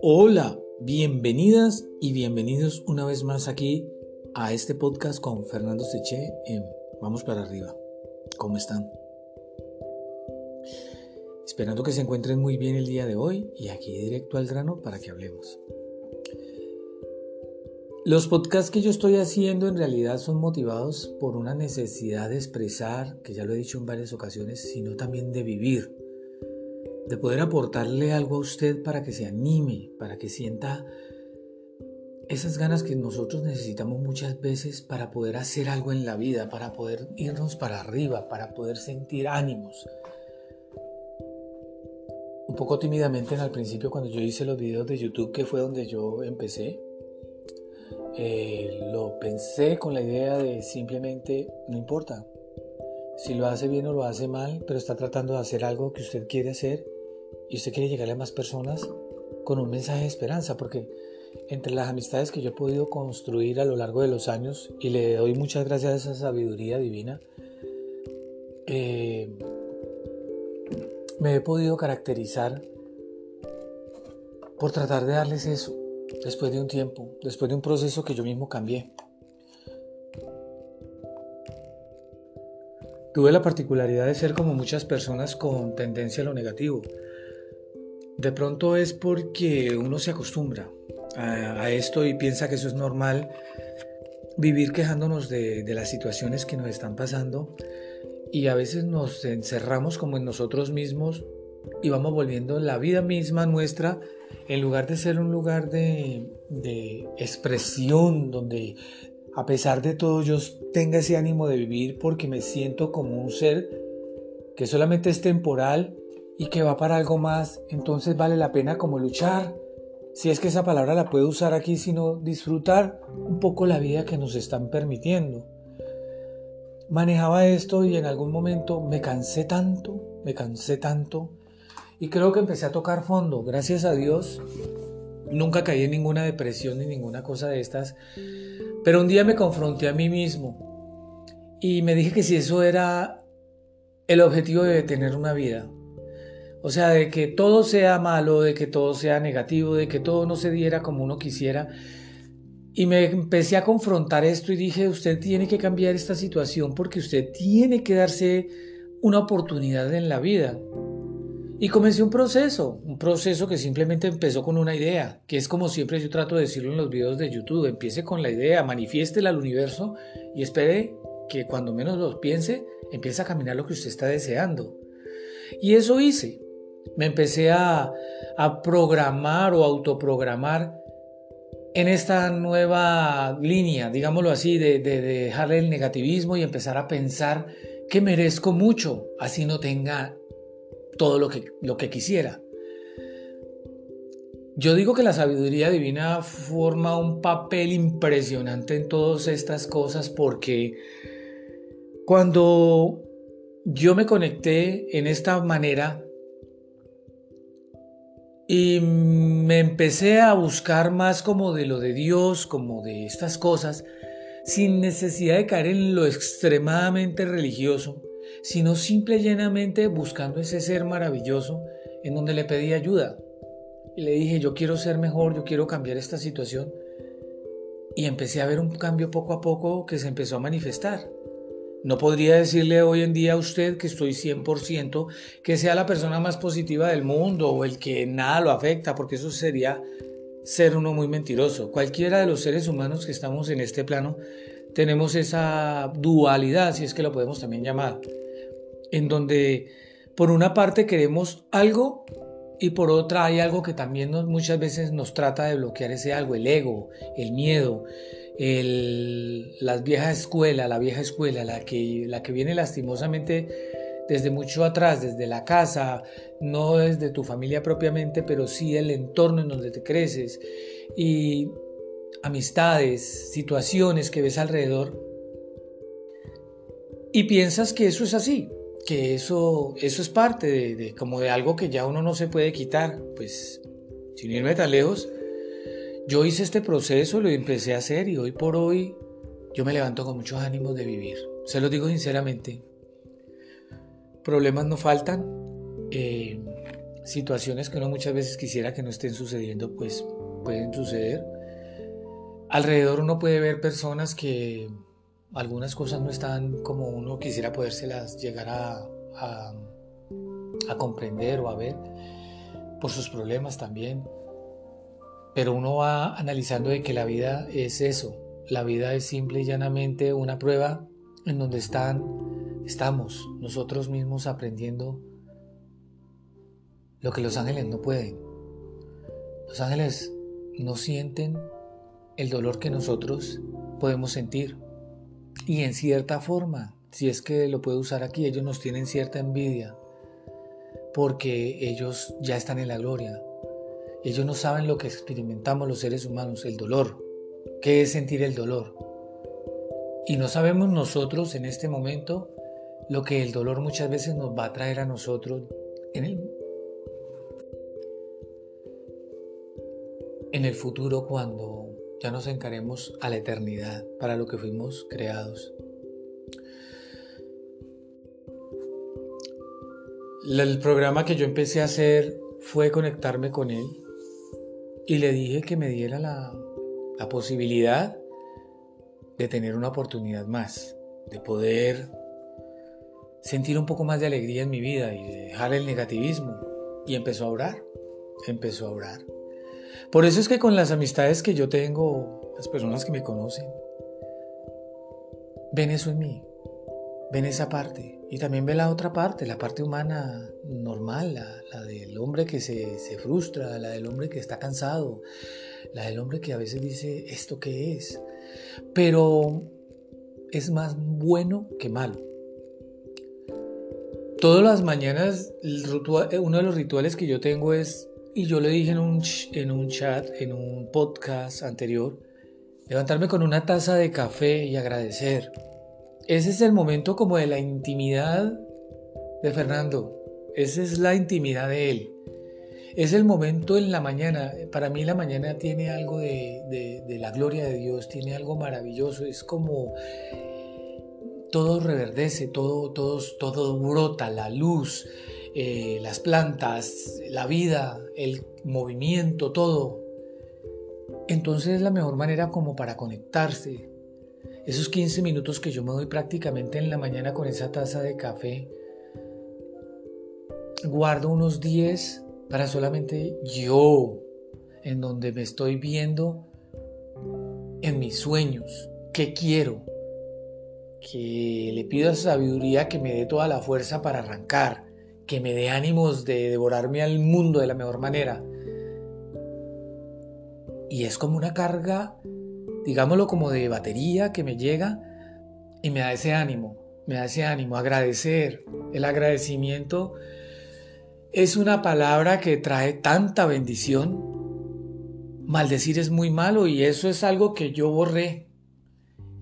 Hola, bienvenidas y bienvenidos una vez más aquí a este podcast con Fernando Seche en Vamos para arriba. ¿Cómo están? Esperando que se encuentren muy bien el día de hoy y aquí directo al grano para que hablemos. Los podcasts que yo estoy haciendo en realidad son motivados por una necesidad de expresar, que ya lo he dicho en varias ocasiones, sino también de vivir de poder aportarle algo a usted para que se anime, para que sienta esas ganas que nosotros necesitamos muchas veces para poder hacer algo en la vida, para poder irnos para arriba, para poder sentir ánimos. Un poco tímidamente en al principio cuando yo hice los videos de YouTube, que fue donde yo empecé, eh, lo pensé con la idea de simplemente, no importa, si lo hace bien o lo hace mal, pero está tratando de hacer algo que usted quiere hacer y usted quiere llegarle a más personas con un mensaje de esperanza, porque entre las amistades que yo he podido construir a lo largo de los años, y le doy muchas gracias a esa sabiduría divina, eh, me he podido caracterizar por tratar de darles eso, después de un tiempo, después de un proceso que yo mismo cambié. Tuve la particularidad de ser como muchas personas con tendencia a lo negativo, de pronto es porque uno se acostumbra a, esto y piensa que eso es normal, vivir quejándonos de, las situaciones que nos están pasando y a veces nos encerramos como en nosotros mismos y vamos volviendo la vida misma nuestra en lugar de ser un lugar de, de, expresión donde a pesar de todo yo tenga ese ánimo de vivir porque me siento como un ser que solamente es temporal y que va para algo más, entonces vale la pena como luchar, si es que esa palabra la puedo usar aquí, sino disfrutar un poco la vida que nos están permitiendo. Manejaba esto y en algún momento me cansé tanto, me cansé tanto y creo que empecé a tocar fondo. Gracias a Dios, nunca caí en ninguna depresión ni ninguna cosa de estas, pero un día me confronté a mí mismo y me dije que si eso era el objetivo de tener una vida, o sea, de que todo sea malo, de que todo sea negativo, de que todo no se diera como uno quisiera. Y me empecé a confrontar esto y dije, usted tiene que cambiar esta situación porque usted tiene que darse una oportunidad en la vida. Y comencé un proceso, un proceso que simplemente empezó con una idea, que es como siempre yo trato de decirlo en los videos de YouTube, empiece con la idea, manifiéstela al universo y espere que cuando menos lo piense, empiece a caminar lo que usted está deseando. Y eso hice me empecé a, programar o autoprogramar en esta nueva línea, digámoslo así, de, dejarle el negativismo y empezar a pensar que merezco mucho, así no tenga todo lo que, lo que quisiera. Yo digo que la sabiduría divina forma un papel impresionante en todas estas cosas porque cuando yo me conecté en esta manera y me empecé a buscar más como de lo de Dios, como de estas cosas, sin necesidad de caer en lo extremadamente religioso, sino simple y llanamente buscando ese ser maravilloso en donde le pedí ayuda. Y le dije, yo quiero ser mejor, yo quiero cambiar esta situación. Y empecé a ver un cambio poco a poco que se empezó a manifestar. No podría decirle hoy en día a usted que estoy 100%, que sea la persona más positiva del mundo o el que nada lo afecta, porque eso sería ser uno muy mentiroso. Cualquiera de los seres humanos que estamos en este plano tenemos esa dualidad, si es que lo podemos también llamar, en donde por una parte queremos algo y por otra hay algo que también muchas veces nos trata de bloquear ese algo, el ego, el miedo, el, la vieja escuela, la vieja escuela, la que, la que viene lastimosamente desde mucho atrás, desde la casa, no desde tu familia propiamente, pero sí el entorno en donde te creces. Y amistades, situaciones que ves alrededor y piensas que eso es así, que eso, eso es parte de, como de algo que ya uno no se puede quitar, pues sin irme tan lejos, yo hice este proceso, lo empecé a hacer y hoy por hoy yo me levanto con muchos ánimos de vivir. Se lo digo sinceramente. problemas no faltan, eh, situaciones que uno muchas veces quisiera que no estén sucediendo, pues pueden suceder. Alrededor uno puede ver personas que algunas cosas no están como uno quisiera podérselas llegar a, a, a comprender o a ver por sus problemas también. Pero uno va analizando de que la vida es eso. La vida es simple y llanamente una prueba en donde están, estamos nosotros mismos aprendiendo lo que los ángeles no pueden. Los ángeles no sienten el dolor que nosotros podemos sentir. Y en cierta forma, si es que lo puedo usar aquí, ellos nos tienen cierta envidia porque ellos ya están en la gloria. Ellos no saben lo que experimentamos los seres humanos, el dolor. ¿Qué es sentir el dolor? Y no sabemos nosotros en este momento lo que el dolor muchas veces nos va a traer a nosotros en el, en el futuro cuando ya nos encaremos a la eternidad para lo que fuimos creados. El programa que yo empecé a hacer fue conectarme con él y le dije que me diera la, posibilidad de tener una oportunidad más, de poder sentir un poco más de alegría en mi vida y de dejar el negativismo. Y empezó a orar, empezó a orar. Por eso es que con las amistades que yo tengo, las personas que me conocen, ven eso en mí, ven esa parte y también ven la otra parte, la parte humana normal, la, del hombre que se, se, frustra, la del hombre que está cansado, la del hombre que a veces dice, ¿esto qué es? Pero es más bueno que malo. Todas las mañanas, uno de los rituales que yo tengo es y yo le dije en un, en un chat, en un podcast anterior, levantarme con una taza de café y agradecer. Ese es el momento como de la intimidad de Fernando. Esa es la intimidad de él. Es el momento en la mañana. Para mí la mañana tiene algo de, de, la gloria de Dios, tiene algo maravilloso. Es como todo reverdece, todo, todo brota, la luz, eh, las plantas, la vida, el movimiento, todo. Entonces es la mejor manera como para conectarse. Esos 15 minutos que yo me doy prácticamente en la mañana con esa taza de café, guardo unos 10 para solamente yo, en donde me estoy viendo en mis sueños, qué quiero, que le pido a sabiduría que me dé toda la fuerza para arrancar, que me dé ánimos de devorarme al mundo de la mejor manera. Y es como una carga, digámoslo como de batería que me llega y me da ese ánimo, me da ese ánimo, agradecer. El agradecimiento es una palabra que trae tanta bendición. Maldecir es muy malo y eso es algo que yo borré.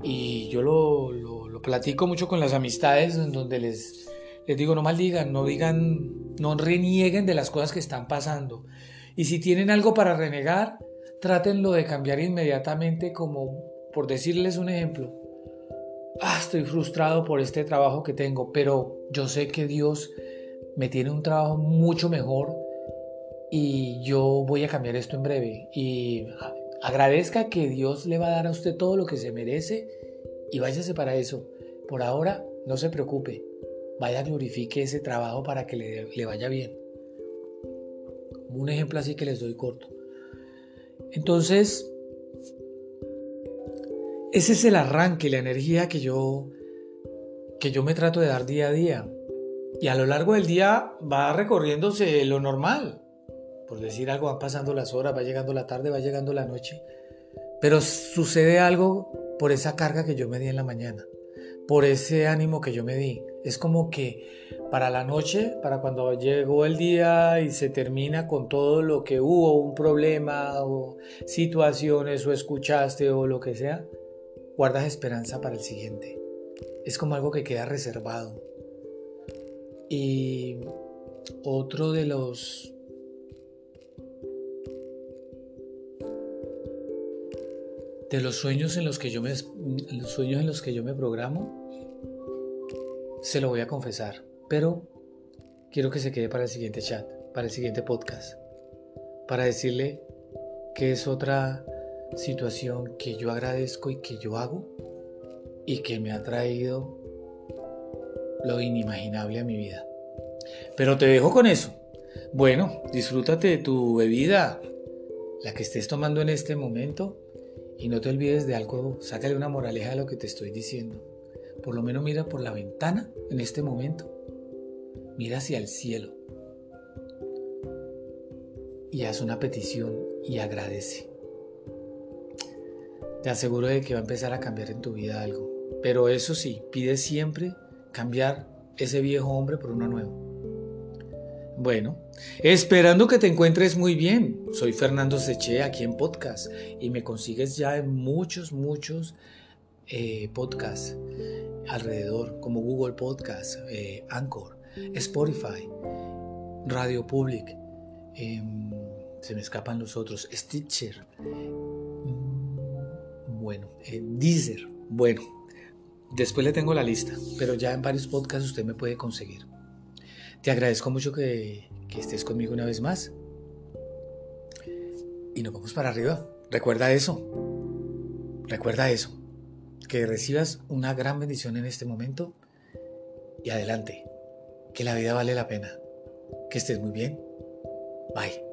Y yo lo, lo, lo platico mucho con las amistades en donde les, les digo, no maldigan, no digan, no renieguen de las cosas que están pasando. Y si tienen algo para renegar, trátenlo de cambiar inmediatamente como, por decirles un ejemplo, ah, estoy frustrado por este trabajo que tengo, pero yo sé que Dios me tiene un trabajo mucho mejor y yo voy a cambiar esto en breve. Y agradezca que Dios le va a dar a usted todo lo que se merece y váyase para eso. Por ahora, no se preocupe vaya glorifique ese trabajo para que le, vaya bien. Un ejemplo así que les doy corto. Entonces, ese es el arranque, la energía que yo, que yo me trato de dar día a día. Y a lo largo del día va recorriéndose lo normal. Por decir algo, van pasando las horas, va llegando la tarde, va llegando la noche. Pero sucede algo por esa carga que yo me di en la mañana, por ese ánimo que yo me di. Es como que para la noche, para cuando llegó el día y se termina con todo lo que hubo, un problema o situaciones o escuchaste o lo que sea, guardas esperanza para el siguiente. Es como algo que queda reservado. Y otro de los de los sueños en los que yo me los sueños en los que yo me programo se lo voy a confesar, pero quiero que se quede para el siguiente chat, para el siguiente podcast, para decirle que es otra situación que yo agradezco y que yo hago y que me ha traído lo inimaginable a mi vida. Pero te dejo con eso. Bueno, disfrútate de tu bebida, la que estés tomando en este momento, y no te olvides de algo, sácale una moraleja a lo que te estoy diciendo. Por lo menos mira por la ventana en este momento. Mira hacia el cielo. Y haz una petición y agradece. Te aseguro de que va a empezar a cambiar en tu vida algo. Pero eso sí, pide siempre cambiar ese viejo hombre por uno nuevo. Bueno, esperando que te encuentres muy bien. Soy Fernando Seche aquí en podcast y me consigues ya en muchos, muchos eh, podcasts alrededor, como Google Podcast, eh, Anchor, Spotify, Radio Public, em, se me escapan los otros, Stitcher, mm, bueno, eh, Deezer, bueno, después le tengo la lista, pero ya en varios podcasts usted me puede conseguir. Te agradezco mucho que, estés conmigo una vez más. Y nos vamos para arriba. Recuerda eso. Recuerda eso. Que recibas una gran bendición en este momento. Y adelante. Que la vida vale la pena. Que estés muy bien. Bye.